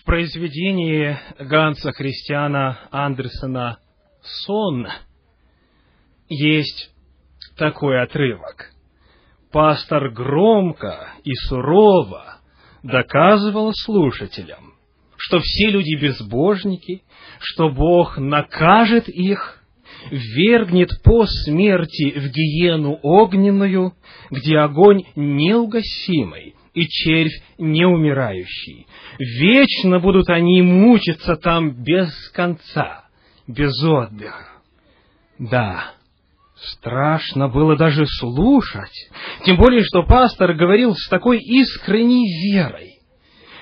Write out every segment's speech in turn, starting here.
В произведении Ганса Христиана Андерсона «Сон» есть такой отрывок. Пастор громко и сурово доказывал слушателям, что все люди безбожники, что Бог накажет их, вергнет по смерти в гиену огненную, где огонь неугасимый и червь неумирающий. Вечно будут они мучиться там без конца, без отдыха. Да, страшно было даже слушать, тем более, что пастор говорил с такой искренней верой.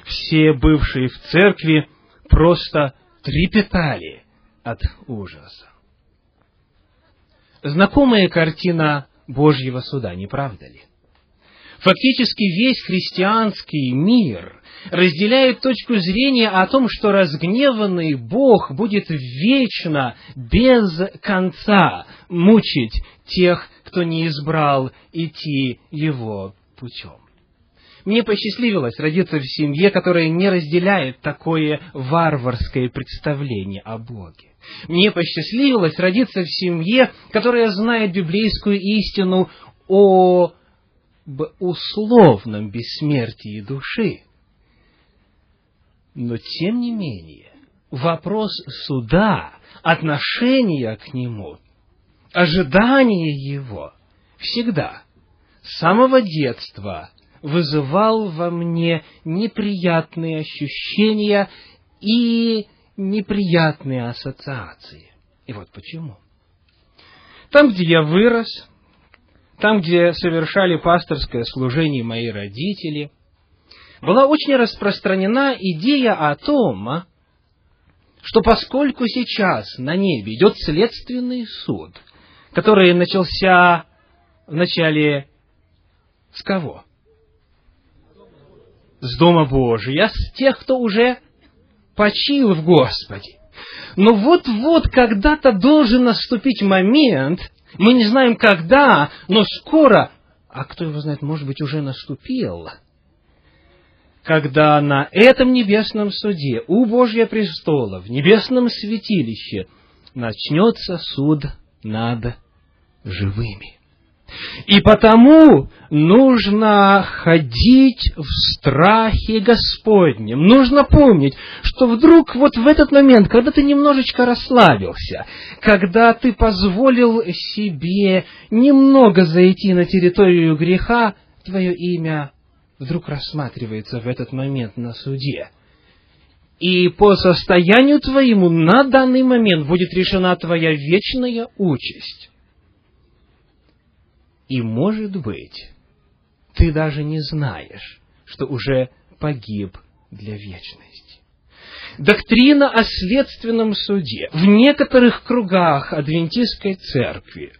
Все бывшие в церкви просто трепетали от ужаса. Знакомая картина Божьего суда, не правда ли? Фактически весь христианский мир разделяет точку зрения о том, что разгневанный Бог будет вечно, без конца, мучить тех, кто не избрал идти его путем. Мне посчастливилось родиться в семье, которая не разделяет такое варварское представление о Боге. Мне посчастливилось родиться в семье, которая знает библейскую истину о условном бессмертии души. Но, тем не менее, вопрос суда, отношения к нему, ожидание его всегда, с самого детства, вызывал во мне неприятные ощущения и неприятные ассоциации. И вот почему. Там, где я вырос, там, где совершали пасторское служение мои родители, была очень распространена идея о том, что поскольку сейчас на небе идет следственный суд, который начался в начале с кого? С Дома Божия, с тех, кто уже почил в Господе. Но вот-вот когда-то должен наступить момент, мы не знаем когда, но скоро, а кто его знает, может быть, уже наступил, когда на этом небесном суде, у Божьего престола, в небесном святилище, начнется суд над живыми. И потому нужно ходить в страхе Господнем. Нужно помнить, что вдруг вот в этот момент, когда ты немножечко расслабился, когда ты позволил себе немного зайти на территорию греха, твое имя вдруг рассматривается в этот момент на суде. И по состоянию твоему на данный момент будет решена твоя вечная участь. И, может быть, ты даже не знаешь, что уже погиб для вечности. Доктрина о следственном суде в некоторых кругах адвентистской церкви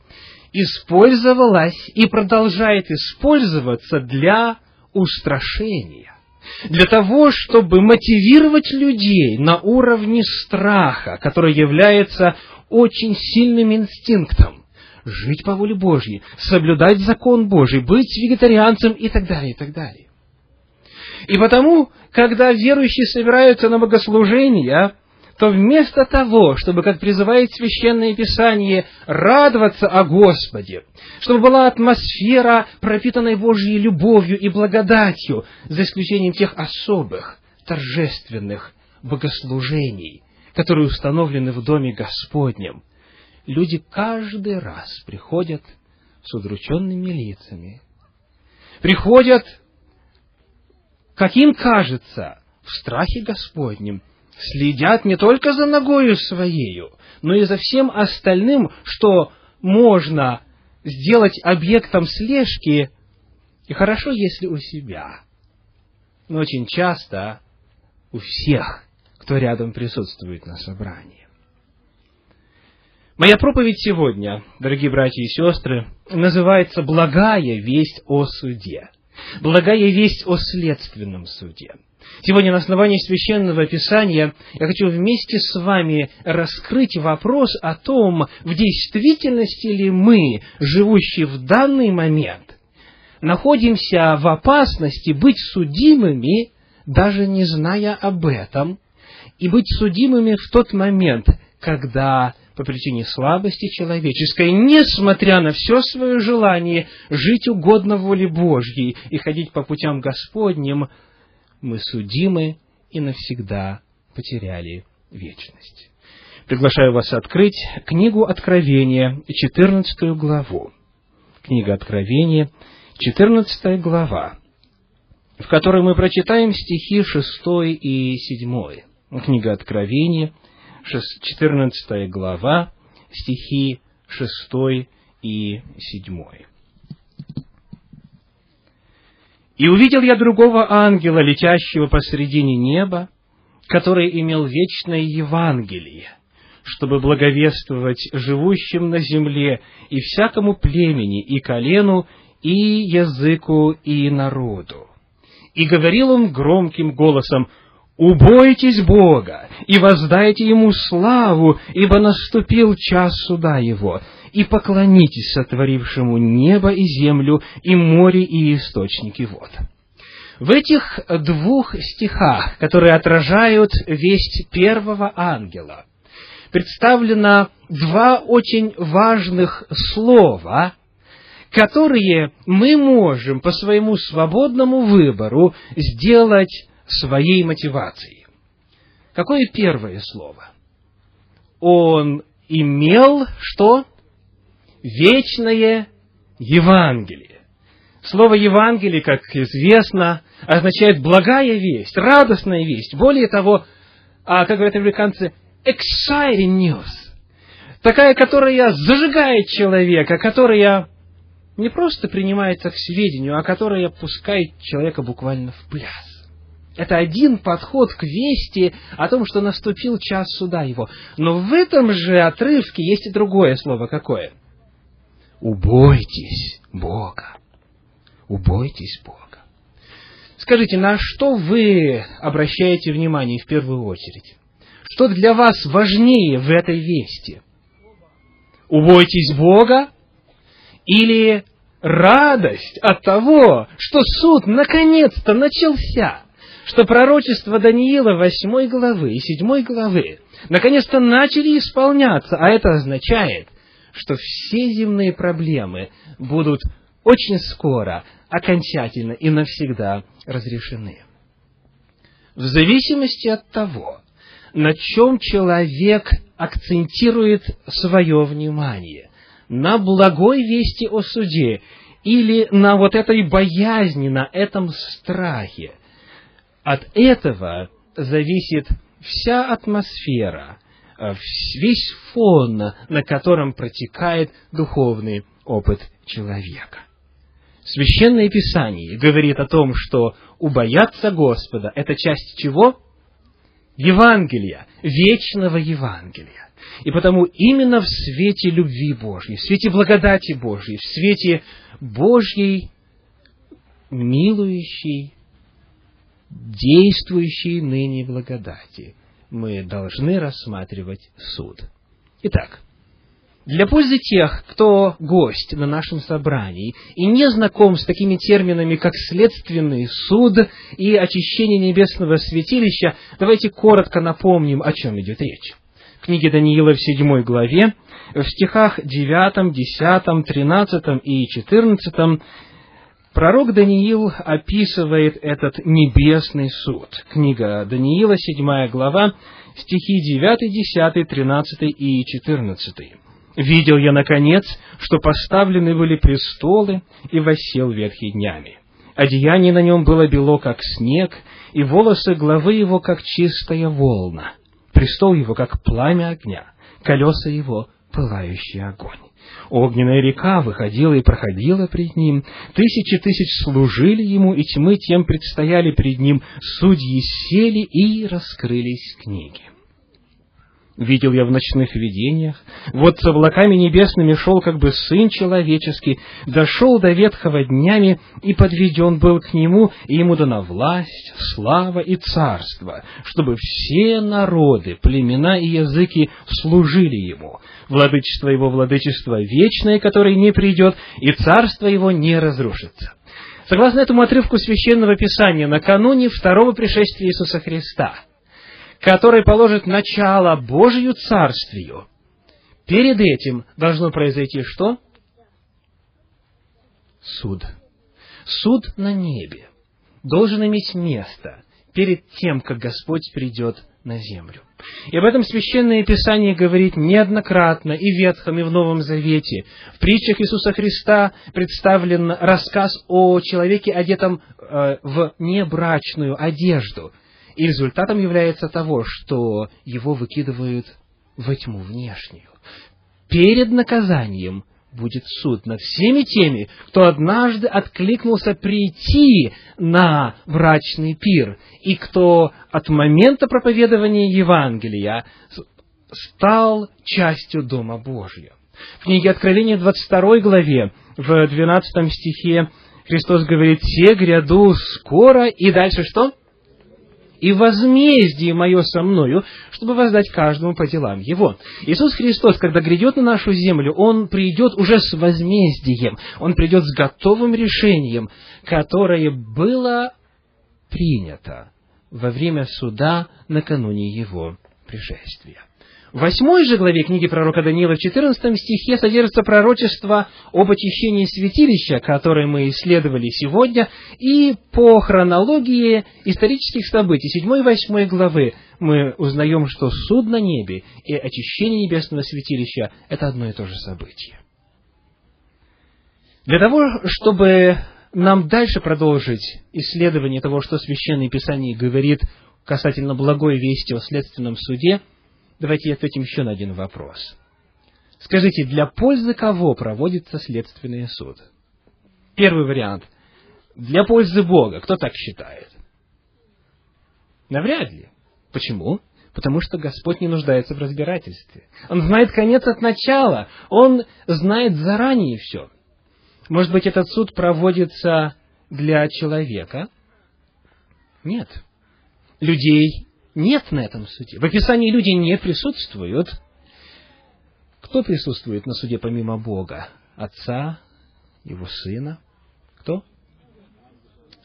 использовалась и продолжает использоваться для устрашения, для того, чтобы мотивировать людей на уровне страха, который является очень сильным инстинктом, жить по воле Божьей, соблюдать закон Божий, быть вегетарианцем и так далее, и так далее. И потому, когда верующие собираются на богослужение, то вместо того, чтобы, как призывает Священное Писание, радоваться о Господе, чтобы была атмосфера, пропитанная Божьей любовью и благодатью, за исключением тех особых, торжественных богослужений, которые установлены в Доме Господнем, люди каждый раз приходят с удрученными лицами, приходят, как им кажется, в страхе Господнем, следят не только за ногою своею, но и за всем остальным, что можно сделать объектом слежки, и хорошо, если у себя, но очень часто у всех, кто рядом присутствует на собрании. Моя проповедь сегодня, дорогие братья и сестры, называется «Благая весть о суде». Благая весть о следственном суде. Сегодня на основании Священного Писания я хочу вместе с вами раскрыть вопрос о том, в действительности ли мы, живущие в данный момент, находимся в опасности быть судимыми даже не зная об этом, и быть судимыми в тот момент, когда по причине слабости человеческой, несмотря на все свое желание жить угодно воле Божьей и ходить по путям Господним, мы судимы и навсегда потеряли вечность. Приглашаю вас открыть книгу Откровения, 14 главу. Книга Откровения, 14 глава, в которой мы прочитаем стихи 6 и 7. Книга Откровения, 14 глава, стихи 6 и 7. «И увидел я другого ангела, летящего посредине неба, который имел вечное Евангелие, чтобы благовествовать живущим на земле и всякому племени, и колену, и языку, и народу. И говорил он громким голосом, «Убойтесь Бога и воздайте Ему славу, ибо наступил час суда Его, и поклонитесь сотворившему небо и землю, и море, и источники вод». В этих двух стихах, которые отражают весть первого ангела, представлено два очень важных слова, которые мы можем по своему свободному выбору сделать своей мотивацией. Какое первое слово? Он имел что? Вечное Евангелие. Слово Евангелие, как известно, означает благая весть, радостная весть. Более того, а, как говорят американцы, exciting news. Такая, которая зажигает человека, которая не просто принимается к сведению, а которая пускает человека буквально в пляс. Это один подход к вести о том, что наступил час суда его. Но в этом же отрывке есть и другое слово. Какое? Убойтесь Бога. Убойтесь Бога. Скажите, на что вы обращаете внимание в первую очередь? Что для вас важнее в этой вести? Убойтесь Бога или радость от того, что суд наконец-то начался? Что пророчества Даниила 8 главы и 7 главы наконец-то начали исполняться, а это означает, что все земные проблемы будут очень скоро, окончательно и навсегда разрешены. В зависимости от того, на чем человек акцентирует свое внимание, на благой вести о суде или на вот этой боязни, на этом страхе – от этого зависит вся атмосфера, э, весь фон, на котором протекает духовный опыт человека. Священное Писание говорит о том, что убояться Господа – это часть чего? Евангелия, вечного Евангелия. И потому именно в свете любви Божьей, в свете благодати Божьей, в свете Божьей милующей действующей ныне благодати, мы должны рассматривать суд. Итак, для пользы тех, кто гость на нашем собрании и не знаком с такими терминами, как следственный суд и очищение небесного святилища, давайте коротко напомним, о чем идет речь. В книге Даниила в седьмой главе, в стихах 9, 10, 13 и 14 Пророк Даниил описывает этот небесный суд. Книга Даниила, 7 глава, стихи 9, 10, 13 и 14. «Видел я, наконец, что поставлены были престолы, и восел ветхий днями. Одеяние на нем было бело, как снег, и волосы главы его, как чистая волна. Престол его, как пламя огня, колеса его, пылающий огонь. Огненная река выходила и проходила пред ним, тысячи тысяч служили ему, и тьмы тем предстояли пред ним, судьи сели и раскрылись книги видел я в ночных видениях. Вот с облаками небесными шел как бы Сын Человеческий, дошел до ветхого днями и подведен был к Нему, и Ему дана власть, слава и царство, чтобы все народы, племена и языки служили Ему. Владычество Его, владычество вечное, которое не придет, и царство Его не разрушится. Согласно этому отрывку Священного Писания, накануне второго пришествия Иисуса Христа, который положит начало Божию Царствию, перед этим должно произойти что? Суд. Суд на небе должен иметь место перед тем, как Господь придет на землю. И об этом Священное Писание говорит неоднократно и в Ветхом, и в Новом Завете. В притчах Иисуса Христа представлен рассказ о человеке, одетом э, в небрачную одежду. И результатом является того, что его выкидывают во тьму внешнюю. Перед наказанием будет суд над всеми теми, кто однажды откликнулся прийти на брачный пир, и кто от момента проповедования Евангелия стал частью Дома Божьего. В книге Откровения 22 главе, в 12 стихе, Христос говорит, «Те гряду скоро», и дальше что? И возмездие мое со мною, чтобы воздать каждому по делам его. Иисус Христос, когда грядет на нашу землю, Он придет уже с возмездием, Он придет с готовым решением, которое было принято во время суда накануне Его пришествия. В восьмой же главе книги пророка Даниила, в 14 стихе, содержится пророчество об очищении святилища, которое мы исследовали сегодня, и по хронологии исторических событий 7 и 8 главы мы узнаем, что суд на небе и очищение небесного святилища – это одно и то же событие. Для того, чтобы нам дальше продолжить исследование того, что Священное Писание говорит касательно благой вести о следственном суде – Давайте ответим еще на один вопрос. Скажите, для пользы кого проводится следственный суд? Первый вариант. Для пользы Бога. Кто так считает? Навряд ли. Почему? Потому что Господь не нуждается в разбирательстве. Он знает конец от начала. Он знает заранее все. Может быть, этот суд проводится для человека? Нет. Людей нет на этом суде. В описании люди не присутствуют. Кто присутствует на суде помимо Бога? Отца, Его Сына? Кто?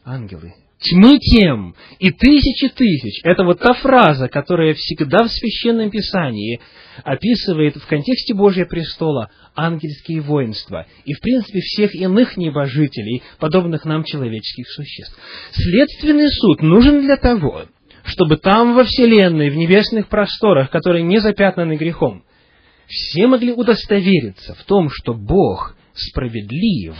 Ангелы. Тьмы тем и тысячи тысяч. Это вот та фраза, которая всегда в Священном Писании описывает в контексте Божьего престола ангельские воинства и, в принципе, всех иных небожителей, подобных нам человеческих существ. Следственный суд нужен для того, чтобы там во Вселенной, в небесных просторах, которые не запятнаны грехом, все могли удостовериться в том, что Бог справедлив,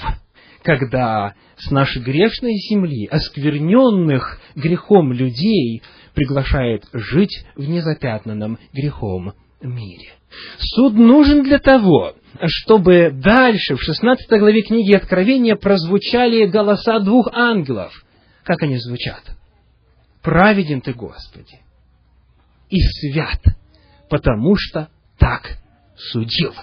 когда с нашей грешной земли, оскверненных грехом людей, приглашает жить в незапятнанном грехом мире. Суд нужен для того, чтобы дальше, в 16 главе книги Откровения, прозвучали голоса двух ангелов. Как они звучат? Праведен ты, Господи, и свят, потому что так судил.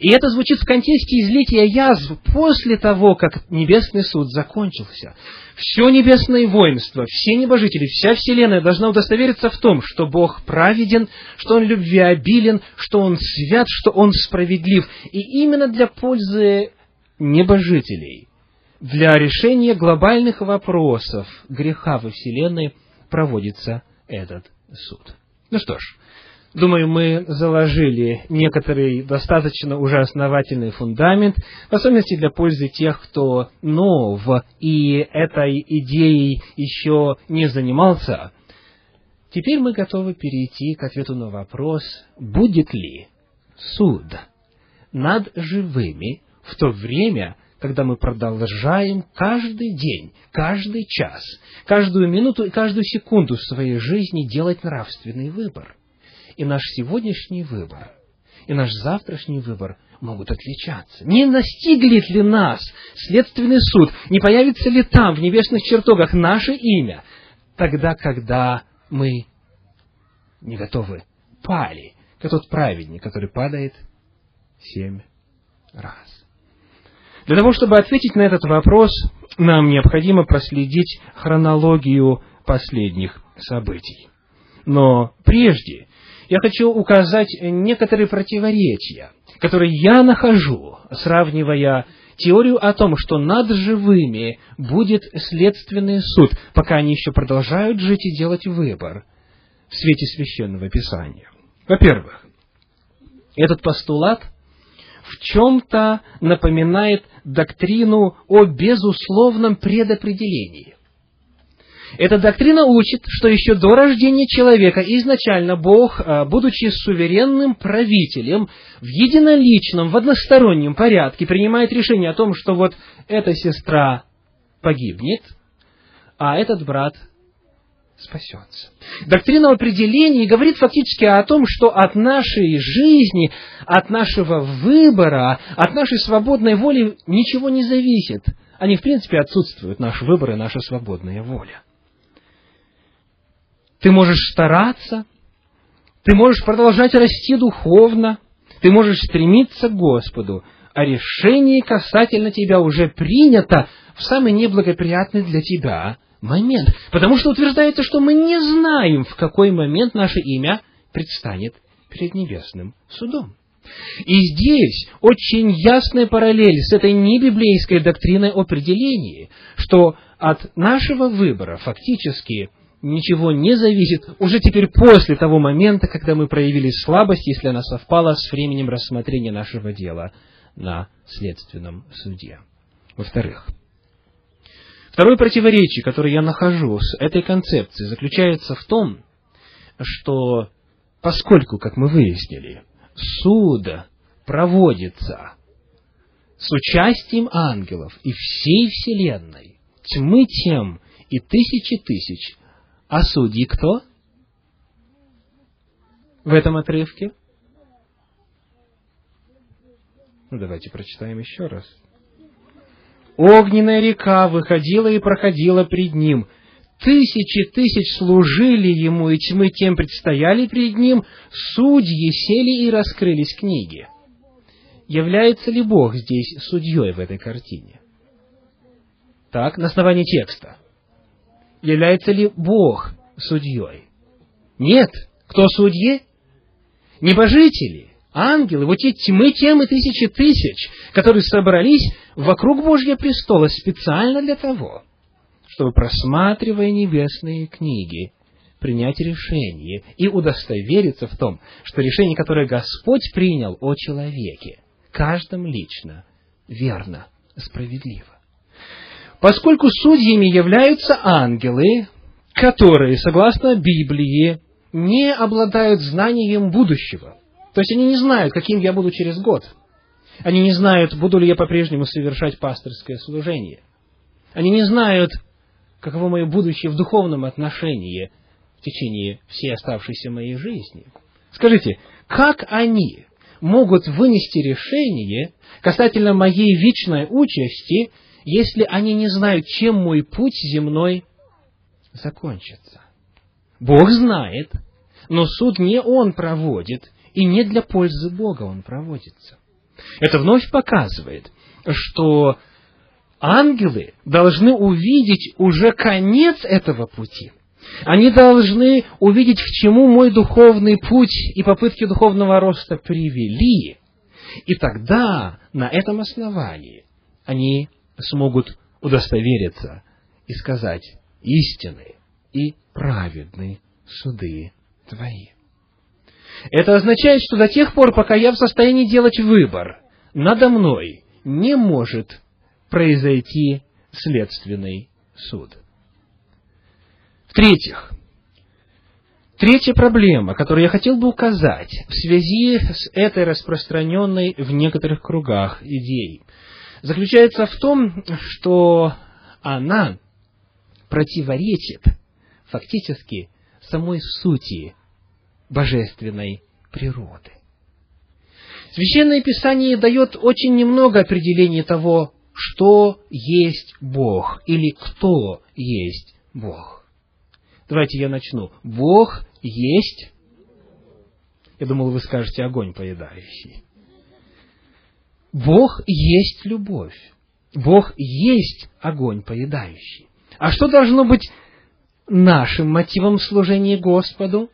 И это звучит в контексте излития язв после того, как небесный суд закончился. Все небесное воинство, все небожители, вся вселенная должна удостовериться в том, что Бог праведен, что Он любвеобилен, что Он свят, что Он справедлив. И именно для пользы небожителей – для решения глобальных вопросов греха во Вселенной проводится этот суд. Ну что ж, думаю, мы заложили некоторый достаточно уже основательный фундамент, в особенности для пользы тех, кто нов и этой идеей еще не занимался. Теперь мы готовы перейти к ответу на вопрос, будет ли суд над живыми в то время, когда мы продолжаем каждый день, каждый час, каждую минуту и каждую секунду своей жизни делать нравственный выбор. И наш сегодняшний выбор, и наш завтрашний выбор могут отличаться. Не настигнет ли нас следственный суд, не появится ли там, в небесных чертогах, наше имя, тогда, когда мы не готовы, пали, как тот праведник, который падает семь раз. Для того, чтобы ответить на этот вопрос, нам необходимо проследить хронологию последних событий. Но прежде я хочу указать некоторые противоречия, которые я нахожу, сравнивая теорию о том, что над живыми будет следственный суд, пока они еще продолжают жить и делать выбор в свете священного писания. Во-первых, этот постулат в чем-то напоминает доктрину о безусловном предопределении. Эта доктрина учит, что еще до рождения человека изначально Бог, а, будучи суверенным правителем, в единоличном, в одностороннем порядке принимает решение о том, что вот эта сестра погибнет, а этот брат спасется. Доктрина определения говорит фактически о том, что от нашей жизни, от нашего выбора, от нашей свободной воли ничего не зависит. Они, в принципе, отсутствуют, наш выбор и наша свободная воля. Ты можешь стараться, ты можешь продолжать расти духовно, ты можешь стремиться к Господу, а решение касательно тебя уже принято в самый неблагоприятный для тебя момент. Потому что утверждается, что мы не знаем, в какой момент наше имя предстанет перед небесным судом. И здесь очень ясная параллель с этой небиблейской доктриной о определении, что от нашего выбора фактически ничего не зависит уже теперь после того момента, когда мы проявили слабость, если она совпала с временем рассмотрения нашего дела на следственном суде. Во-вторых, Второе противоречие, которое я нахожу с этой концепцией, заключается в том, что поскольку, как мы выяснили, суд проводится с участием ангелов и всей Вселенной, тьмы тем и тысячи тысяч, а судьи кто? В этом отрывке? Ну, давайте прочитаем еще раз. Огненная река выходила и проходила пред ним. Тысячи тысяч служили ему, и тьмы тем предстояли пред ним. Судьи сели и раскрылись книги. Является ли Бог здесь судьей в этой картине? Так, на основании текста. Является ли Бог судьей? Нет. Кто судьи? Небожители ангелы, вот те тьмы, тем и тысячи тысяч, которые собрались вокруг Божьего престола специально для того, чтобы, просматривая небесные книги, принять решение и удостовериться в том, что решение, которое Господь принял о человеке, каждом лично, верно, справедливо. Поскольку судьями являются ангелы, которые, согласно Библии, не обладают знанием будущего – то есть они не знают, каким я буду через год. Они не знают, буду ли я по-прежнему совершать пасторское служение. Они не знают, каково мое будущее в духовном отношении в течение всей оставшейся моей жизни. Скажите, как они могут вынести решение касательно моей вечной участи, если они не знают, чем мой путь земной закончится? Бог знает, но суд не Он проводит, и не для пользы Бога он проводится. Это вновь показывает, что ангелы должны увидеть уже конец этого пути. Они должны увидеть, к чему мой духовный путь и попытки духовного роста привели. И тогда на этом основании они смогут удостовериться и сказать истины и праведны суды твои. Это означает, что до тех пор, пока я в состоянии делать выбор, надо мной не может произойти следственный суд. В-третьих, третья проблема, которую я хотел бы указать в связи с этой распространенной в некоторых кругах идеей, заключается в том, что она противоречит фактически самой сути божественной природы. Священное Писание дает очень немного определений того, что есть Бог или кто есть Бог. Давайте я начну. Бог есть... Я думал, вы скажете огонь поедающий. Бог есть любовь. Бог есть огонь поедающий. А что должно быть нашим мотивом служения Господу?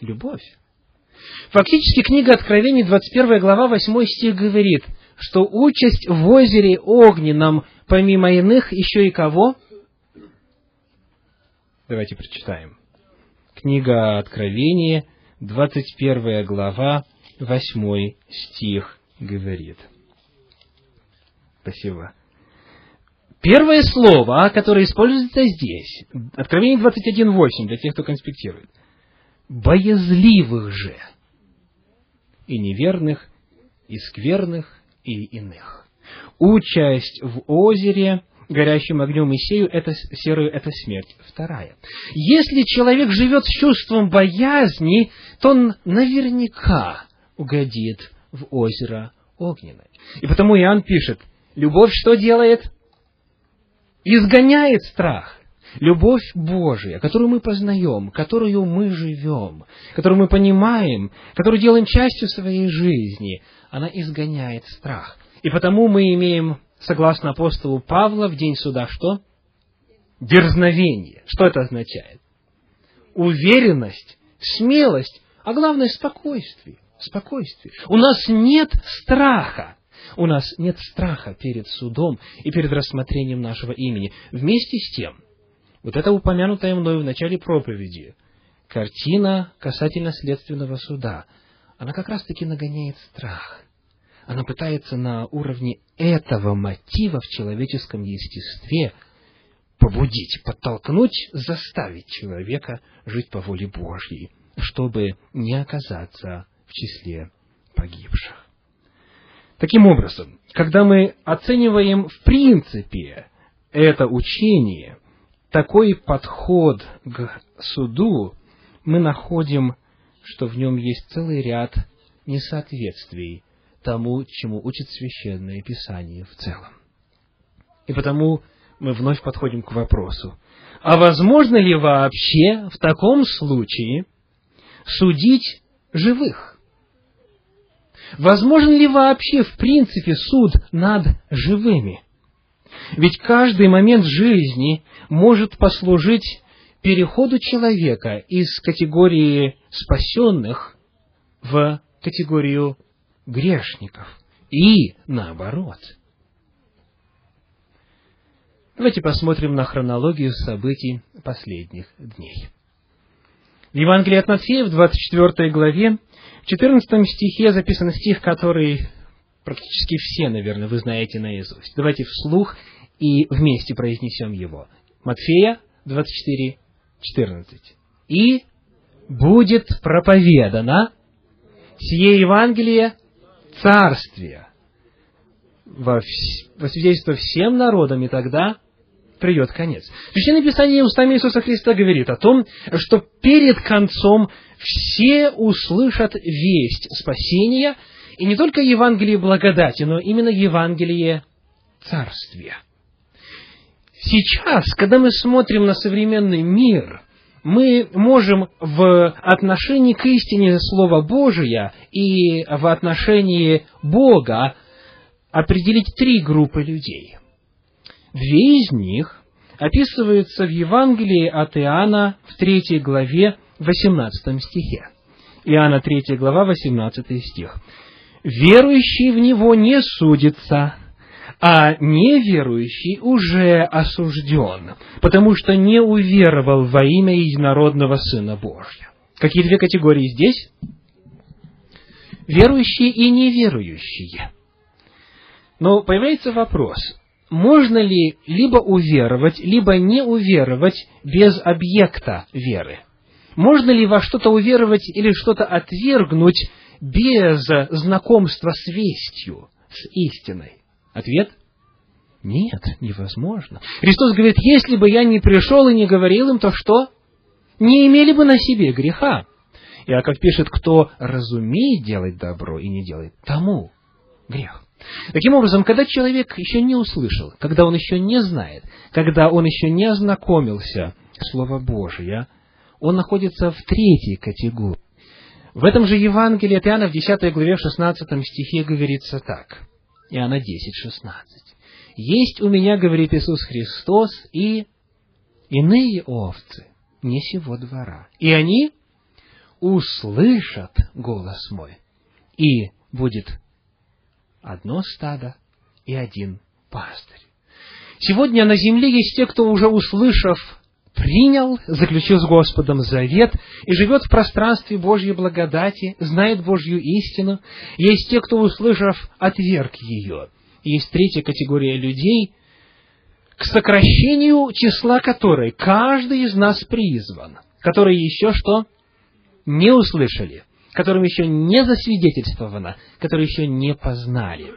Любовь. Фактически книга Откровений, 21 глава, 8 стих говорит, что участь в озере огненном, помимо иных, еще и кого? Давайте прочитаем. Книга Откровения, 21 глава, 8 стих говорит. Спасибо. Первое слово, которое используется здесь, Откровение 21.8, для тех, кто конспектирует. Боязливых же и неверных, и скверных, и иных. Участь в озере, горящим огнем и сею, это, серую, это смерть. Вторая. Если человек живет с чувством боязни, то он наверняка угодит в озеро огненное. И потому Иоанн пишет, любовь что делает? изгоняет страх. Любовь Божия, которую мы познаем, которую мы живем, которую мы понимаем, которую делаем частью своей жизни, она изгоняет страх. И потому мы имеем, согласно апостолу Павла, в день суда что? Дерзновение. Что это означает? Уверенность, смелость, а главное спокойствие. Спокойствие. У нас нет страха. У нас нет страха перед судом и перед рассмотрением нашего имени. Вместе с тем, вот это упомянутая мною в начале проповеди, картина касательно следственного суда, она как раз-таки нагоняет страх. Она пытается на уровне этого мотива в человеческом естестве побудить, подтолкнуть, заставить человека жить по воле Божьей, чтобы не оказаться в числе погибших. Таким образом, когда мы оцениваем в принципе это учение, такой подход к суду, мы находим, что в нем есть целый ряд несоответствий тому, чему учит Священное Писание в целом. И потому мы вновь подходим к вопросу, а возможно ли вообще в таком случае судить живых? Возможен ли вообще, в принципе, суд над живыми? Ведь каждый момент жизни может послужить переходу человека из категории спасенных в категорию грешников. И наоборот. Давайте посмотрим на хронологию событий последних дней. В Евангелии от Матфея в 24 главе в 14 стихе записан стих, который практически все, наверное, вы знаете наизусть. Давайте вслух и вместе произнесем его. Матфея 24, 14. «И будет проповедано сие Евангелие Царствия во, во свидетельство всем народам, и тогда придет конец. Священное Писание устами Иисуса Христа говорит о том, что перед концом все услышат весть спасения, и не только Евангелие благодати, но именно Евангелие царствия. Сейчас, когда мы смотрим на современный мир, мы можем в отношении к истине Слова Божия и в отношении Бога определить три группы людей. Две из них описываются в Евангелии от Иоанна в третьей главе 18 стихе. Иоанна 3 глава, 18 стих. «Верующий в Него не судится, а неверующий уже осужден, потому что не уверовал во имя единородного Сына Божьего». Какие две категории здесь? Верующие и неверующие. Но появляется вопрос, можно ли либо уверовать, либо не уверовать без объекта веры? Можно ли во что-то уверовать или что-то отвергнуть без знакомства с вестью, с истиной? Ответ – нет, невозможно. Христос говорит, если бы я не пришел и не говорил им, то что? Не имели бы на себе греха. Иаков пишет, кто разумеет делать добро и не делает, тому грех. Таким образом, когда человек еще не услышал, когда он еще не знает, когда он еще не ознакомился Слово Божие, он находится в третьей категории. В этом же Евангелии от Иоанна в 10 главе в 16 стихе говорится так. Иоанна 10, 16. «Есть у меня, говорит Иисус Христос, и иные овцы не сего двора. И они услышат голос мой, и будет одно стадо и один пастырь. Сегодня на земле есть те, кто уже услышав, принял, заключил с Господом завет и живет в пространстве Божьей благодати, знает Божью истину. Есть те, кто, услышав, отверг ее. есть третья категория людей, к сокращению числа которой каждый из нас призван, которые еще что? Не услышали, которым еще не засвидетельствовано, которые еще не познали.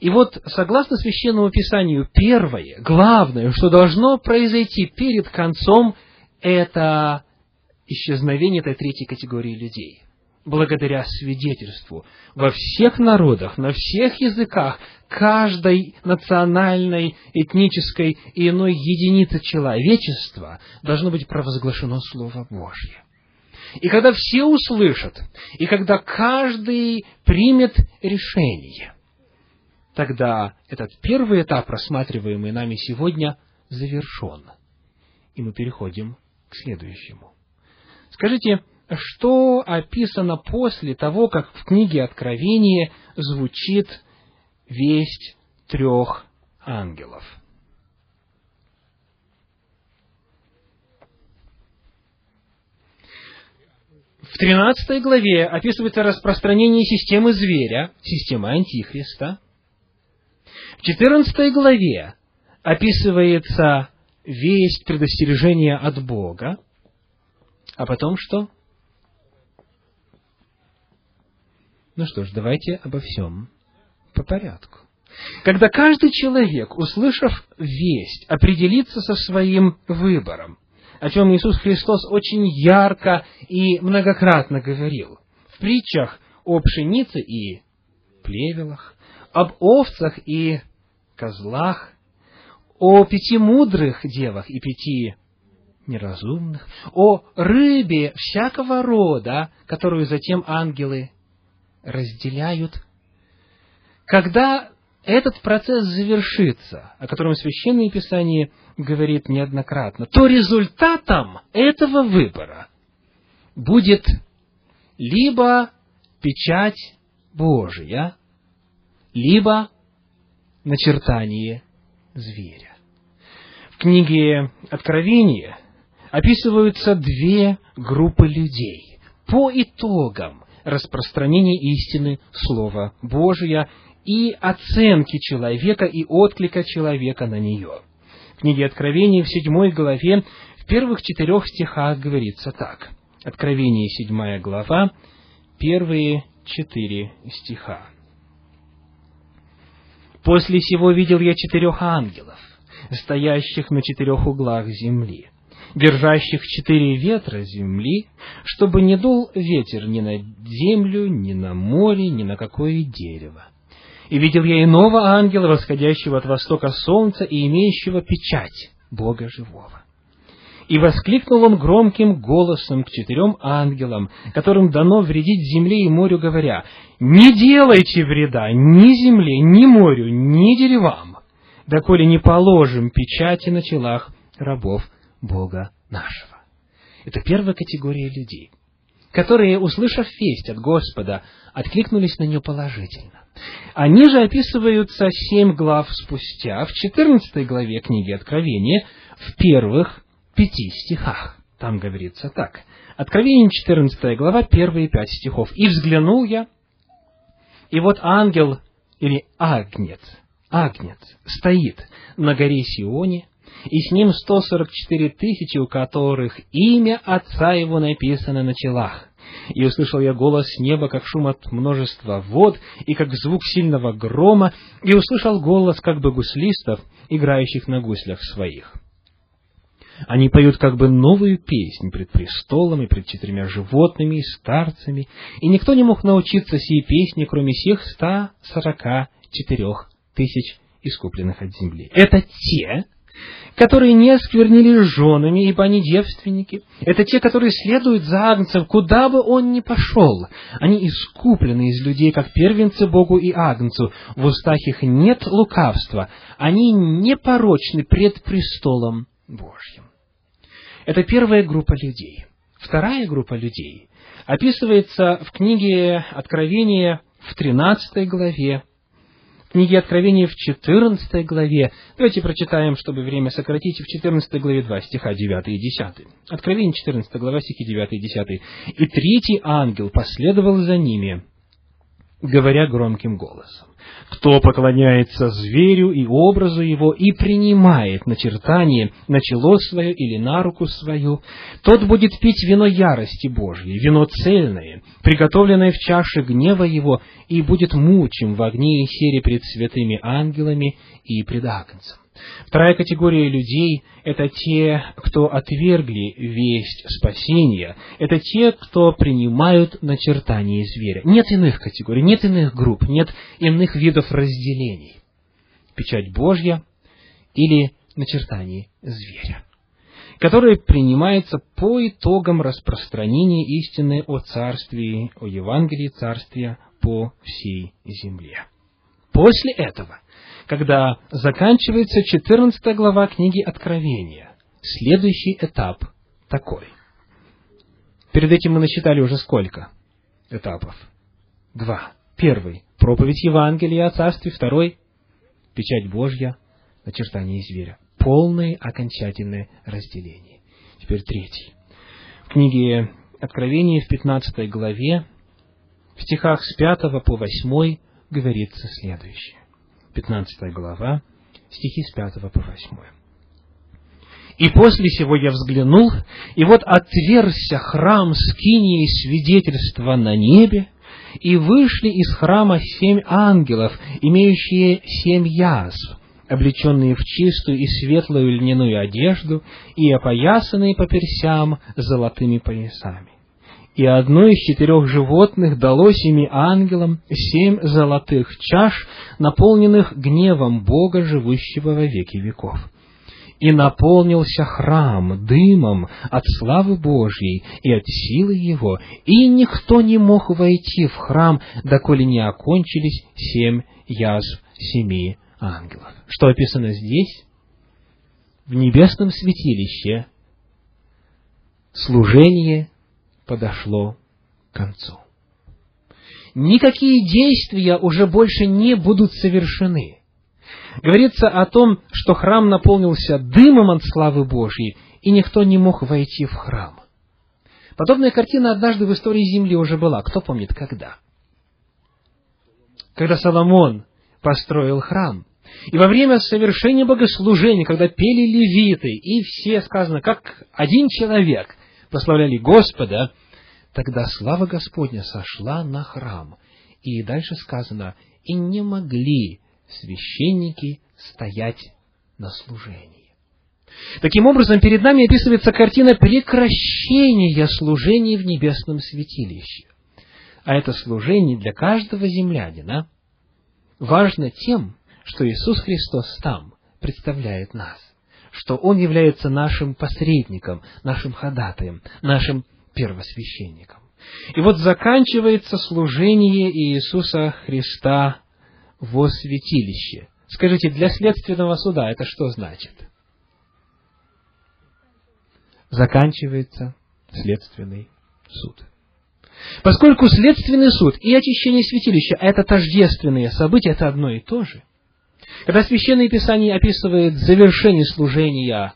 И вот, согласно Священному Писанию, первое, главное, что должно произойти перед концом, это исчезновение этой третьей категории людей. Благодаря свидетельству во всех народах, на всех языках, каждой национальной, этнической и иной единицы человечества должно быть провозглашено Слово Божье. И когда все услышат, и когда каждый примет решение, тогда этот первый этап, рассматриваемый нами сегодня, завершен. И мы переходим к следующему. Скажите, что описано после того, как в книге Откровения звучит весть трех ангелов? В 13 главе описывается распространение системы зверя, системы Антихриста – в 14 главе описывается весть предостережения от Бога, а потом что? Ну что ж, давайте обо всем по порядку. Когда каждый человек, услышав весть, определится со своим выбором, о чем Иисус Христос очень ярко и многократно говорил, в притчах о пшенице и плевелах, об овцах и козлах, о пяти мудрых девах и пяти неразумных, о рыбе всякого рода, которую затем ангелы разделяют. Когда этот процесс завершится, о котором Священное Писание говорит неоднократно, то результатом этого выбора будет либо печать Божия, либо начертание зверя. В книге Откровения описываются две группы людей по итогам распространения истины Слова Божия и оценки человека и отклика человека на нее. В книге Откровения в седьмой главе в первых четырех стихах говорится так. Откровение, седьмая глава, первые четыре стиха. После сего видел я четырех ангелов, стоящих на четырех углах земли, держащих четыре ветра земли, чтобы не дул ветер ни на землю, ни на море, ни на какое дерево. И видел я иного ангела, восходящего от востока солнца и имеющего печать Бога живого. И воскликнул он громким голосом к четырем ангелам, которым дано вредить земле и морю, говоря, «Не делайте вреда ни земле, ни морю, ни деревам, доколе не положим печати на телах рабов Бога нашего». Это первая категория людей, которые, услышав весть от Господа, откликнулись на нее положительно. Они же описываются семь глав спустя, в четырнадцатой главе книги Откровения, в первых пяти стихах. Там говорится так. Откровение 14 глава, первые пять стихов. «И взглянул я, и вот ангел, или агнец, агнец, стоит на горе Сионе, и с ним 144 тысячи, у которых имя Отца Его написано на челах. И услышал я голос неба, как шум от множества вод, и как звук сильного грома, и услышал голос как бы гуслистов, играющих на гуслях своих. Они поют как бы новую песнь пред престолом и пред четырьмя животными и старцами, и никто не мог научиться сей песни, кроме всех ста сорока четырех тысяч искупленных от земли. Это те, которые не осквернили женами, ибо они девственники. Это те, которые следуют за Агнцем, куда бы он ни пошел. Они искуплены из людей, как первенцы Богу и Агнцу. В устах их нет лукавства. Они непорочны пред престолом Божьим. Это первая группа людей. Вторая группа людей описывается в книге Откровения в 13 главе, книге Откровения в 14 главе. Давайте прочитаем, чтобы время сократить, в 14 главе 2 стиха 9 и 10. Откровение 14 глава стихи 9 и 10. «И третий ангел последовал за ними, говоря громким голосом. Кто поклоняется зверю и образу его и принимает начертание на чело свое или на руку свою, тот будет пить вино ярости Божьей, вино цельное, приготовленное в чаше гнева его, и будет мучим в огне и сере пред святыми ангелами и пред Агнцем. Вторая категория людей – это те, кто отвергли весть спасения, это те, кто принимают начертание зверя. Нет иных категорий, нет иных групп, нет иных видов разделений. Печать Божья или начертание зверя, которое принимается по итогам распространения истины о Царстве, о Евангелии Царствия по всей земле. После этого когда заканчивается 14 глава книги Откровения. Следующий этап такой. Перед этим мы насчитали уже сколько этапов? Два. Первый – проповедь Евангелия о Царстве. Второй – печать Божья, начертание зверя. Полное окончательное разделение. Теперь третий. В книге Откровения в 15 главе, в стихах с 5 по 8 говорится следующее. 15 глава, стихи с 5 по 8. «И после сего я взглянул, и вот отверзся храм скинии свидетельства на небе, и вышли из храма семь ангелов, имеющие семь язв, облеченные в чистую и светлую льняную одежду и опоясанные по персям золотыми поясами и одно из четырех животных дало семи ангелам семь золотых чаш, наполненных гневом Бога, живущего во веки веков. И наполнился храм дымом от славы Божьей и от силы Его, и никто не мог войти в храм, доколе не окончились семь язв семи ангелов. Что описано здесь? В небесном святилище служение подошло к концу. Никакие действия уже больше не будут совершены. Говорится о том, что храм наполнился дымом от славы Божьей, и никто не мог войти в храм. Подобная картина однажды в истории Земли уже была. Кто помнит, когда? Когда Соломон построил храм. И во время совершения богослужения, когда пели левиты, и все, сказано, как один человек – прославляли Господа, тогда слава Господня сошла на храм. И дальше сказано, и не могли священники стоять на служении. Таким образом, перед нами описывается картина прекращения служений в небесном святилище. А это служение для каждого землянина важно тем, что Иисус Христос там представляет нас что Он является нашим посредником, нашим ходатаем, нашим первосвященником. И вот заканчивается служение Иисуса Христа во святилище. Скажите, для следственного суда это что значит? Заканчивается следственный суд. Поскольку следственный суд и очищение святилища – это тождественные события, это одно и то же – когда Священное Писание описывает завершение служения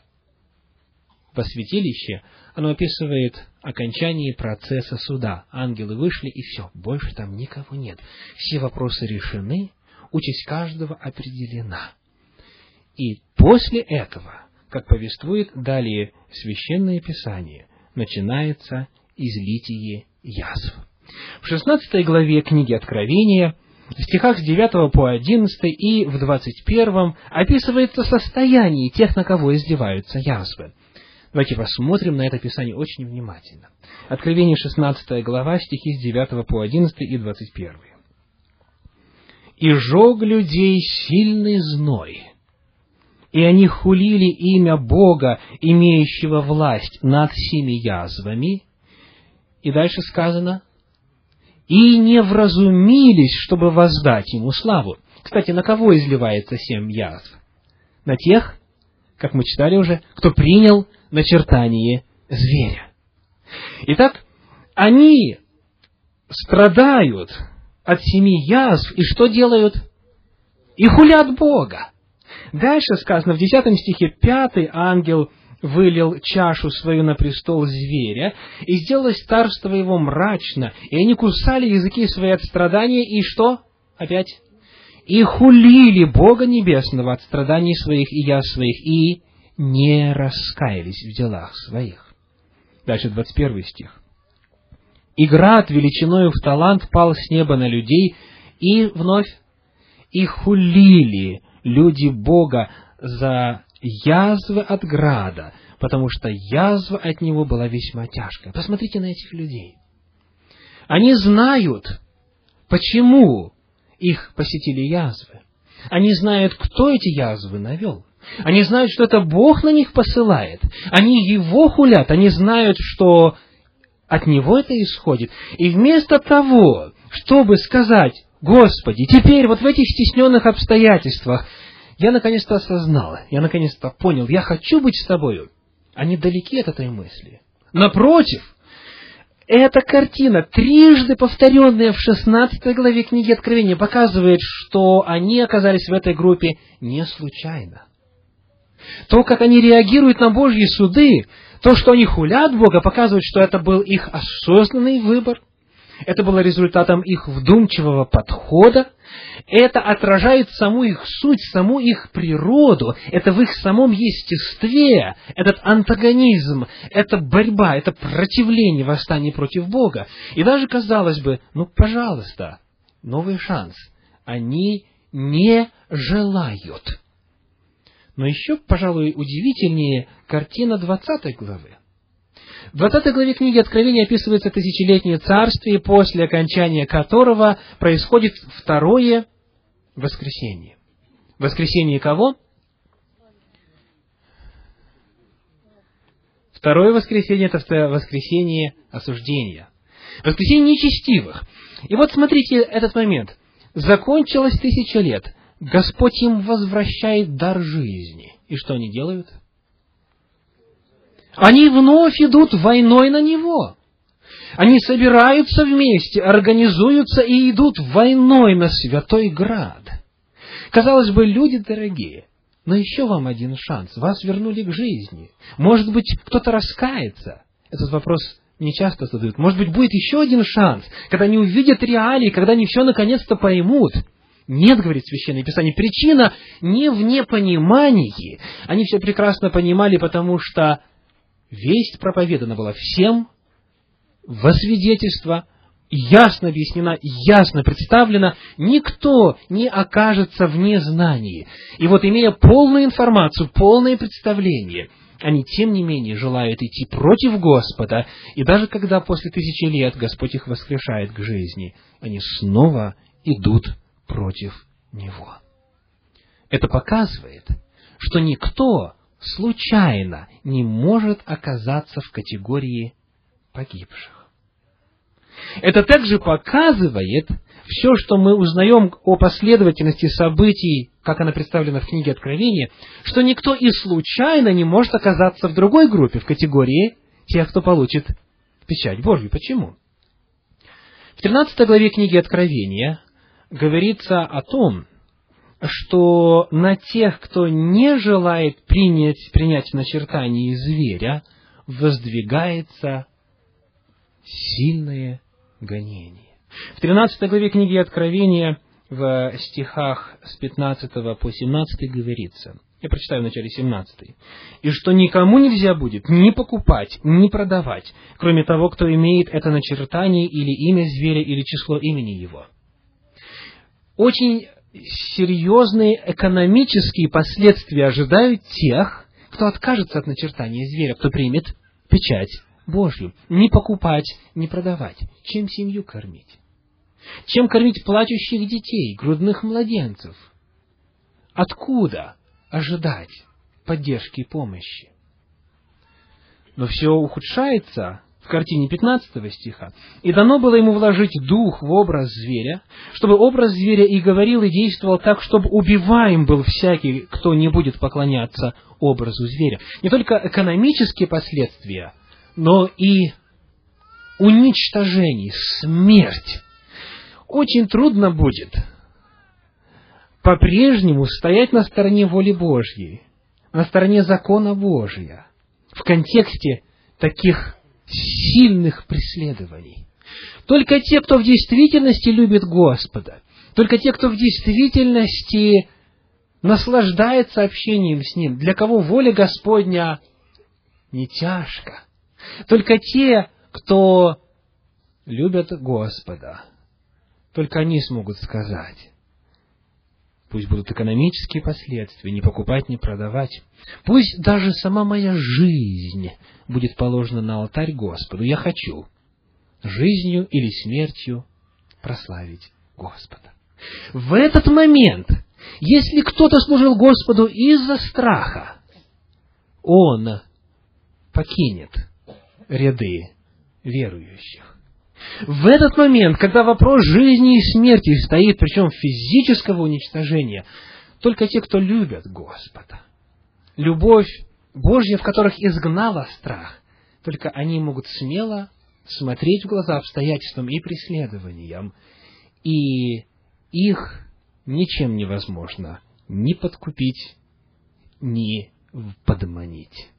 во святилище, оно описывает окончание процесса суда. Ангелы вышли, и все, больше там никого нет. Все вопросы решены, участь каждого определена. И после этого, как повествует далее Священное Писание, начинается излитие язв. В 16 главе книги Откровения – в стихах с 9 по 11 и в 21 описывается состояние тех, на кого издеваются язвы. Давайте посмотрим на это Писание очень внимательно. Откровение 16 глава, стихи с 9 по 11 и 21. «И жег людей сильный зной, и они хулили имя Бога, имеющего власть над всеми язвами». И дальше сказано, и не вразумились, чтобы воздать ему славу. Кстати, на кого изливается семь язв? На тех, как мы читали уже, кто принял начертание зверя. Итак, они страдают от семи язв, и что делают? и хулят Бога. Дальше сказано в 10 стихе, пятый ангел вылил чашу свою на престол зверя, и сделалось царство его мрачно, и они кусали языки свои от страдания, и что? Опять? И хулили Бога Небесного от страданий своих и я своих, и не раскаялись в делах своих. Дальше 21 стих. И град величиною в талант пал с неба на людей, и вновь и хулили люди Бога за язвы от града, потому что язва от него была весьма тяжкая. Посмотрите на этих людей. Они знают, почему их посетили язвы. Они знают, кто эти язвы навел. Они знают, что это Бог на них посылает. Они Его хулят. Они знают, что от Него это исходит. И вместо того, чтобы сказать, Господи, теперь вот в этих стесненных обстоятельствах я наконец-то осознал, я наконец-то понял, я хочу быть с тобою. Они далеки от этой мысли. Напротив, эта картина, трижды повторенная в 16 главе книги Откровения, показывает, что они оказались в этой группе не случайно. То, как они реагируют на Божьи суды, то, что они хулят Бога, показывает, что это был их осознанный выбор – это было результатом их вдумчивого подхода, это отражает саму их суть, саму их природу, это в их самом естестве, этот антагонизм, это борьба, это противление, восстание против Бога. И даже казалось бы, ну, пожалуйста, новый шанс. Они не желают. Но еще, пожалуй, удивительнее картина 20 главы. В 20 главе книги Откровения описывается тысячелетнее царствие, после окончания которого происходит второе воскресенье. Воскресенье кого? Второе воскресенье – это воскресенье осуждения. Воскресенье нечестивых. И вот смотрите этот момент. Закончилось тысяча лет. Господь им возвращает дар жизни. И что они делают? Они вновь идут войной на него. Они собираются вместе, организуются и идут войной на Святой Град. Казалось бы, люди дорогие, но еще вам один шанс. Вас вернули к жизни. Может быть, кто-то раскается. Этот вопрос не часто задают. Может быть, будет еще один шанс, когда они увидят реалии, когда они все наконец-то поймут. Нет, говорит Священное Писание, причина не в непонимании. Они все прекрасно понимали, потому что весть проповедана была всем во свидетельство, ясно объяснена, ясно представлена, никто не окажется вне знании. И вот, имея полную информацию, полное представление, они, тем не менее, желают идти против Господа, и даже когда после тысячи лет Господь их воскрешает к жизни, они снова идут против Него. Это показывает, что никто случайно не может оказаться в категории погибших. Это также показывает все, что мы узнаем о последовательности событий, как она представлена в книге Откровения, что никто и случайно не может оказаться в другой группе, в категории тех, кто получит печать Божью. Почему? В 13 главе книги Откровения говорится о том, что на тех, кто не желает принять, принять начертание зверя, воздвигается сильное гонение. В 13 главе книги Откровения в стихах с 15 по 17 говорится, я прочитаю в начале 17. «И что никому нельзя будет ни покупать, ни продавать, кроме того, кто имеет это начертание или имя зверя, или число имени его». Очень серьезные экономические последствия ожидают тех, кто откажется от начертания зверя, кто примет печать Божью. Не покупать, не продавать. Чем семью кормить? Чем кормить плачущих детей, грудных младенцев? Откуда ожидать поддержки и помощи? Но все ухудшается в картине 15 стиха. «И дано было ему вложить дух в образ зверя, чтобы образ зверя и говорил, и действовал так, чтобы убиваем был всякий, кто не будет поклоняться образу зверя». Не только экономические последствия, но и уничтожение, смерть. Очень трудно будет по-прежнему стоять на стороне воли Божьей, на стороне закона Божия, в контексте таких сильных преследований. Только те, кто в действительности любит Господа, только те, кто в действительности наслаждается общением с Ним, для кого воля Господня не тяжко. Только те, кто любят Господа, только они смогут сказать, пусть будут экономические последствия, не покупать, не продавать, пусть даже сама моя жизнь будет положена на алтарь Господу, я хочу жизнью или смертью прославить Господа. В этот момент, если кто-то служил Господу из-за страха, он покинет ряды верующих. В этот момент, когда вопрос жизни и смерти стоит, причем физического уничтожения, только те, кто любят Господа, любовь Божья, в которых изгнала страх, только они могут смело смотреть в глаза обстоятельствам и преследованиям, и их ничем невозможно ни подкупить, ни подманить.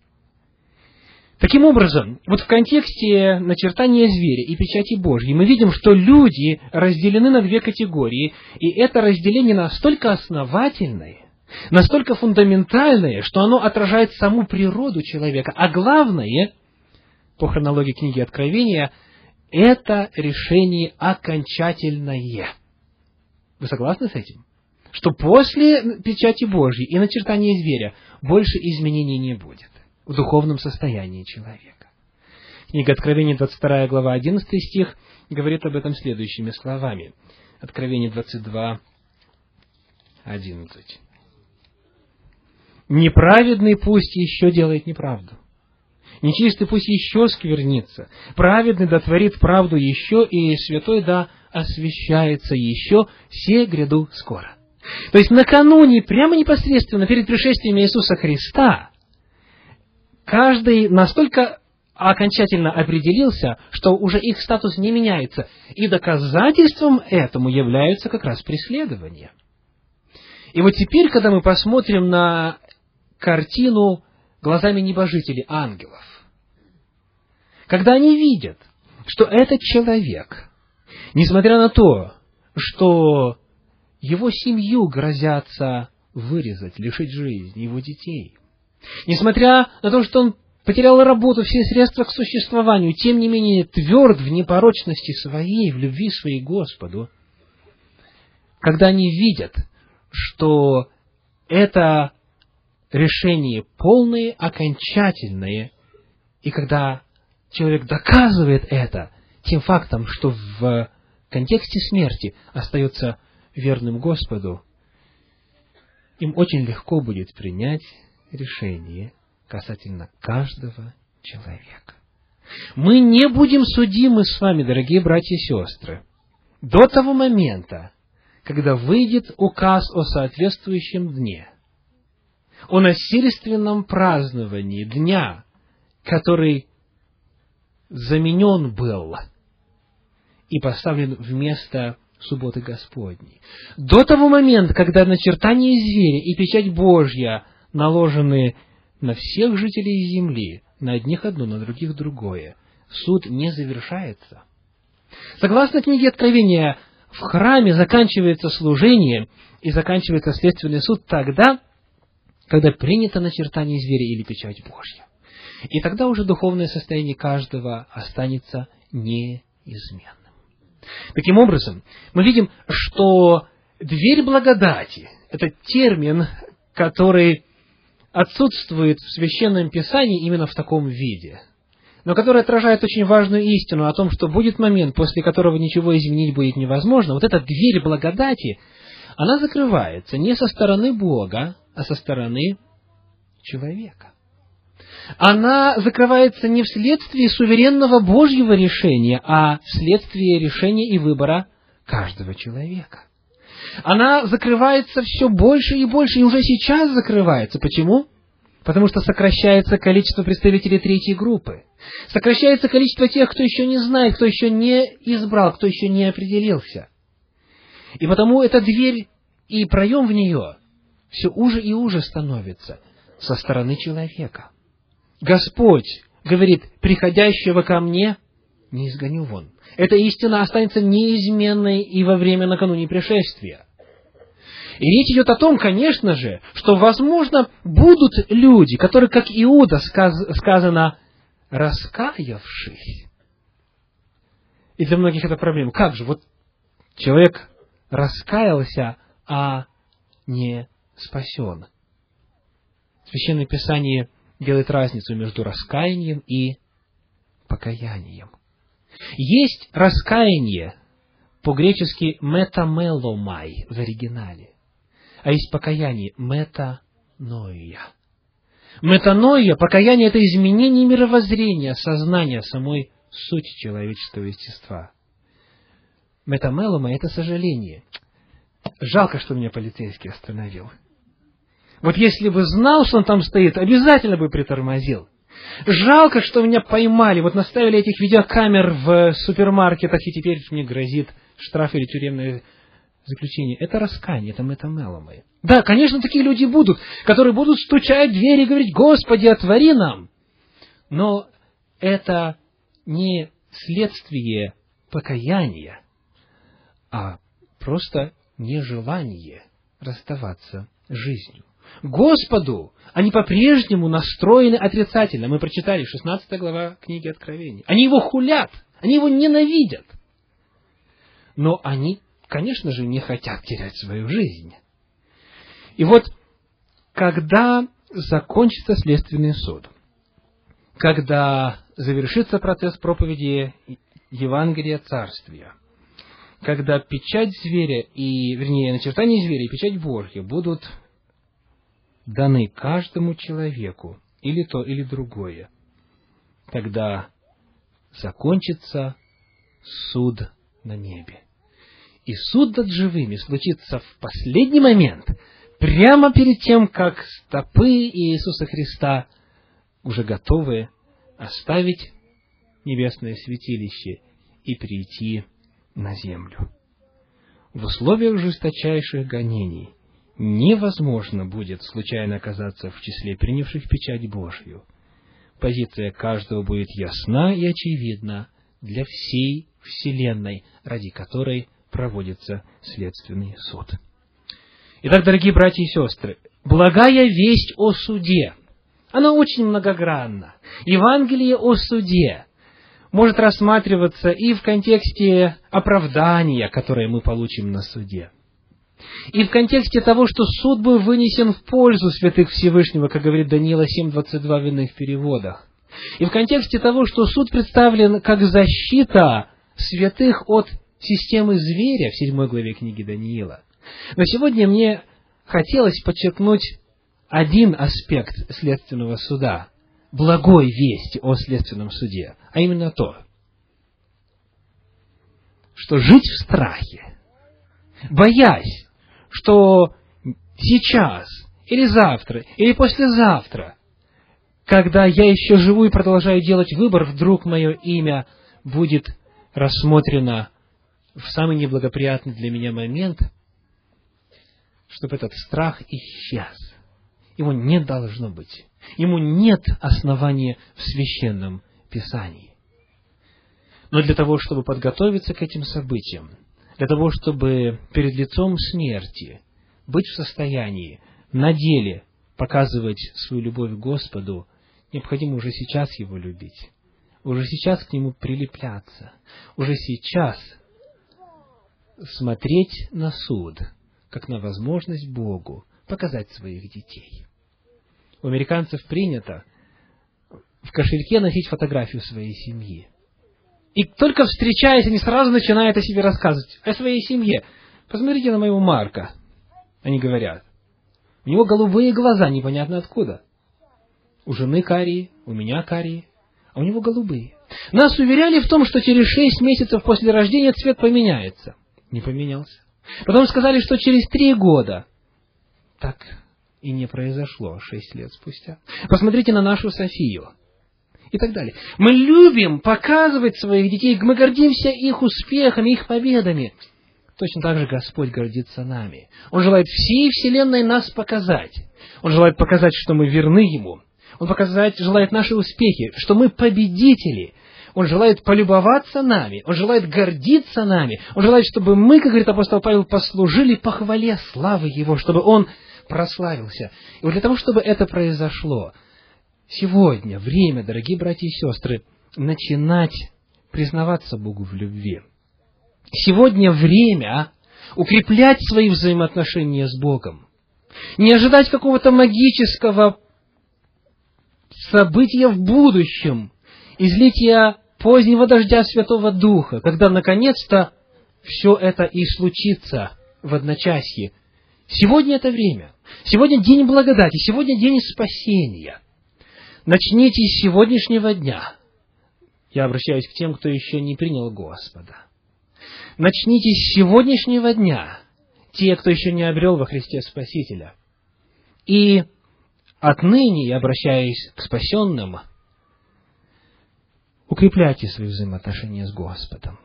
Таким образом, вот в контексте начертания зверя и печати Божьей мы видим, что люди разделены на две категории, и это разделение настолько основательное, настолько фундаментальное, что оно отражает саму природу человека. А главное, по хронологии книги Откровения, это решение окончательное. Вы согласны с этим? Что после печати Божьей и начертания зверя больше изменений не будет в духовном состоянии человека. Книга Откровения, 22 глава, 11 стих, говорит об этом следующими словами. Откровение 22, 11. «Неправедный пусть еще делает неправду, нечистый пусть еще сквернится, праведный да творит правду еще, и святой да освящается еще, все гряду скоро». То есть накануне, прямо непосредственно перед пришествием Иисуса Христа, каждый настолько окончательно определился, что уже их статус не меняется. И доказательством этому являются как раз преследования. И вот теперь, когда мы посмотрим на картину глазами небожителей, ангелов, когда они видят, что этот человек, несмотря на то, что его семью грозятся вырезать, лишить жизни, его детей – Несмотря на то, что он потерял работу, все средства к существованию, тем не менее тверд в непорочности своей, в любви своей Господу, когда они видят, что это решение полное, окончательное, и когда человек доказывает это тем фактом, что в контексте смерти остается верным Господу, им очень легко будет принять решение касательно каждого человека. Мы не будем судимы с вами, дорогие братья и сестры, до того момента, когда выйдет указ о соответствующем дне, о насильственном праздновании дня, который заменен был и поставлен вместо субботы Господней. До того момента, когда начертание зверя и печать Божья наложены на всех жителей земли, на одних одно, на других другое. Суд не завершается. Согласно книге Откровения, в храме заканчивается служение и заканчивается следственный суд тогда, когда принято начертание зверя или печать Божья. И тогда уже духовное состояние каждого останется неизменным. Таким образом, мы видим, что дверь благодати – это термин, который отсутствует в Священном Писании именно в таком виде, но который отражает очень важную истину о том, что будет момент, после которого ничего изменить будет невозможно. Вот эта дверь благодати, она закрывается не со стороны Бога, а со стороны человека. Она закрывается не вследствие суверенного Божьего решения, а вследствие решения и выбора каждого человека она закрывается все больше и больше, и уже сейчас закрывается. Почему? Потому что сокращается количество представителей третьей группы. Сокращается количество тех, кто еще не знает, кто еще не избрал, кто еще не определился. И потому эта дверь и проем в нее все уже и уже становится со стороны человека. Господь говорит, приходящего ко мне не изгоню вон. Эта истина останется неизменной и во время накануне пришествия. И речь идет о том, конечно же, что, возможно, будут люди, которые, как Иуда сказ, сказано, раскаявшись. И для многих это проблема. Как же? Вот человек раскаялся, а не спасен. Священное Писание делает разницу между раскаянием и покаянием. Есть раскаяние, по-гречески метамеломай в оригинале, а есть покаяние метаноия. Метаноия, покаяние – это изменение мировоззрения, сознания самой сути человеческого естества. Метамелома – это сожаление. Жалко, что меня полицейский остановил. Вот если бы знал, что он там стоит, обязательно бы притормозил. Жалко, что меня поймали. Вот наставили этих видеокамер в супермаркетах, и теперь мне грозит штраф или тюремное заключение. Это раскаяние, это метамеломы. Да, конечно, такие люди будут, которые будут стучать в двери и говорить, Господи, отвори нам. Но это не следствие покаяния, а просто нежелание расставаться с жизнью. Господу они по-прежнему настроены отрицательно. Мы прочитали 16 глава книги Откровения. Они его хулят, они его ненавидят. Но они, конечно же, не хотят терять свою жизнь. И вот, когда закончится следственный суд, когда завершится процесс проповеди Евангелия Царствия, когда печать зверя и, вернее, начертание зверя и печать Божья будут даны каждому человеку, или то, или другое, тогда закончится суд на небе. И суд над живыми случится в последний момент, прямо перед тем, как стопы Иисуса Христа уже готовы оставить небесное святилище и прийти на землю. В условиях жесточайших гонений – невозможно будет случайно оказаться в числе принявших печать Божью. Позиция каждого будет ясна и очевидна для всей Вселенной, ради которой проводится следственный суд. Итак, дорогие братья и сестры, благая весть о суде, она очень многогранна. Евангелие о суде может рассматриваться и в контексте оправдания, которое мы получим на суде – и в контексте того, что суд был вынесен в пользу святых Всевышнего, как говорит Даниила 7.22 в иных переводах. И в контексте того, что суд представлен как защита святых от системы зверя в седьмой главе книги Даниила. Но сегодня мне хотелось подчеркнуть один аспект следственного суда, благой вести о следственном суде, а именно то, что жить в страхе, боясь что сейчас, или завтра, или послезавтра, когда я еще живу и продолжаю делать выбор, вдруг мое имя будет рассмотрено в самый неблагоприятный для меня момент, чтобы этот страх исчез. Его не должно быть. Ему нет основания в священном Писании. Но для того, чтобы подготовиться к этим событиям, для того, чтобы перед лицом смерти быть в состоянии на деле показывать свою любовь к Господу, необходимо уже сейчас Его любить, уже сейчас к Нему прилепляться, уже сейчас смотреть на суд, как на возможность Богу показать своих детей. У американцев принято в кошельке носить фотографию своей семьи. И только встречаясь, они сразу начинают о себе рассказывать, о своей семье. Посмотрите на моего Марка, они говорят. У него голубые глаза, непонятно откуда. У жены карие, у меня карие, а у него голубые. Нас уверяли в том, что через шесть месяцев после рождения цвет поменяется. Не поменялся. Потом сказали, что через три года. Так и не произошло шесть лет спустя. Посмотрите на нашу Софию и так далее. Мы любим показывать своих детей, мы гордимся их успехами, их победами. точно так же Господь гордится нами. Он желает всей Вселенной нас показать. Он желает показать, что мы верны Ему. Он показать, желает наши успехи, что мы победители. Он желает полюбоваться нами, Он желает гордиться нами, Он желает, чтобы мы, как говорит апостол Павел, послужили похвале славы Его, чтобы Он прославился. И вот для того, чтобы это произошло, сегодня время, дорогие братья и сестры, начинать признаваться Богу в любви. Сегодня время укреплять свои взаимоотношения с Богом. Не ожидать какого-то магического события в будущем, излития позднего дождя Святого Духа, когда наконец-то все это и случится в одночасье. Сегодня это время. Сегодня день благодати, сегодня день спасения. Начните с сегодняшнего дня. Я обращаюсь к тем, кто еще не принял Господа. Начните с сегодняшнего дня, те, кто еще не обрел во Христе Спасителя. И отныне, я обращаюсь к спасенным, укрепляйте свои взаимоотношения с Господом.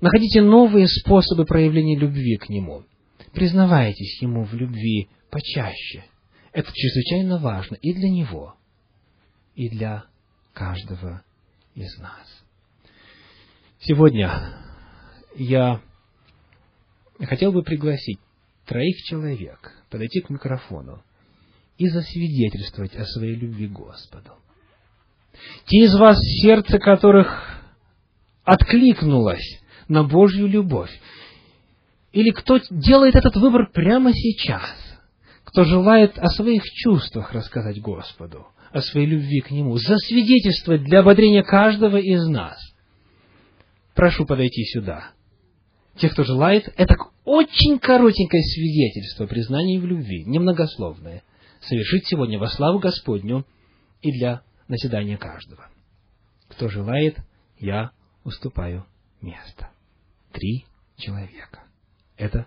Находите новые способы проявления любви к Нему. Признавайтесь Ему в любви почаще. Это чрезвычайно важно и для Него, и для каждого из нас. Сегодня я хотел бы пригласить троих человек подойти к микрофону и засвидетельствовать о своей любви Господу. Те из вас, сердце которых откликнулось на Божью любовь, или кто делает этот выбор прямо сейчас, кто желает о своих чувствах рассказать Господу, о своей любви к Нему, засвидетельствовать для ободрения каждого из нас. Прошу подойти сюда. Те, кто желает, это очень коротенькое свидетельство признания в любви, немногословное, совершить сегодня во славу Господню и для наседания каждого. Кто желает, я уступаю место. Три человека. Это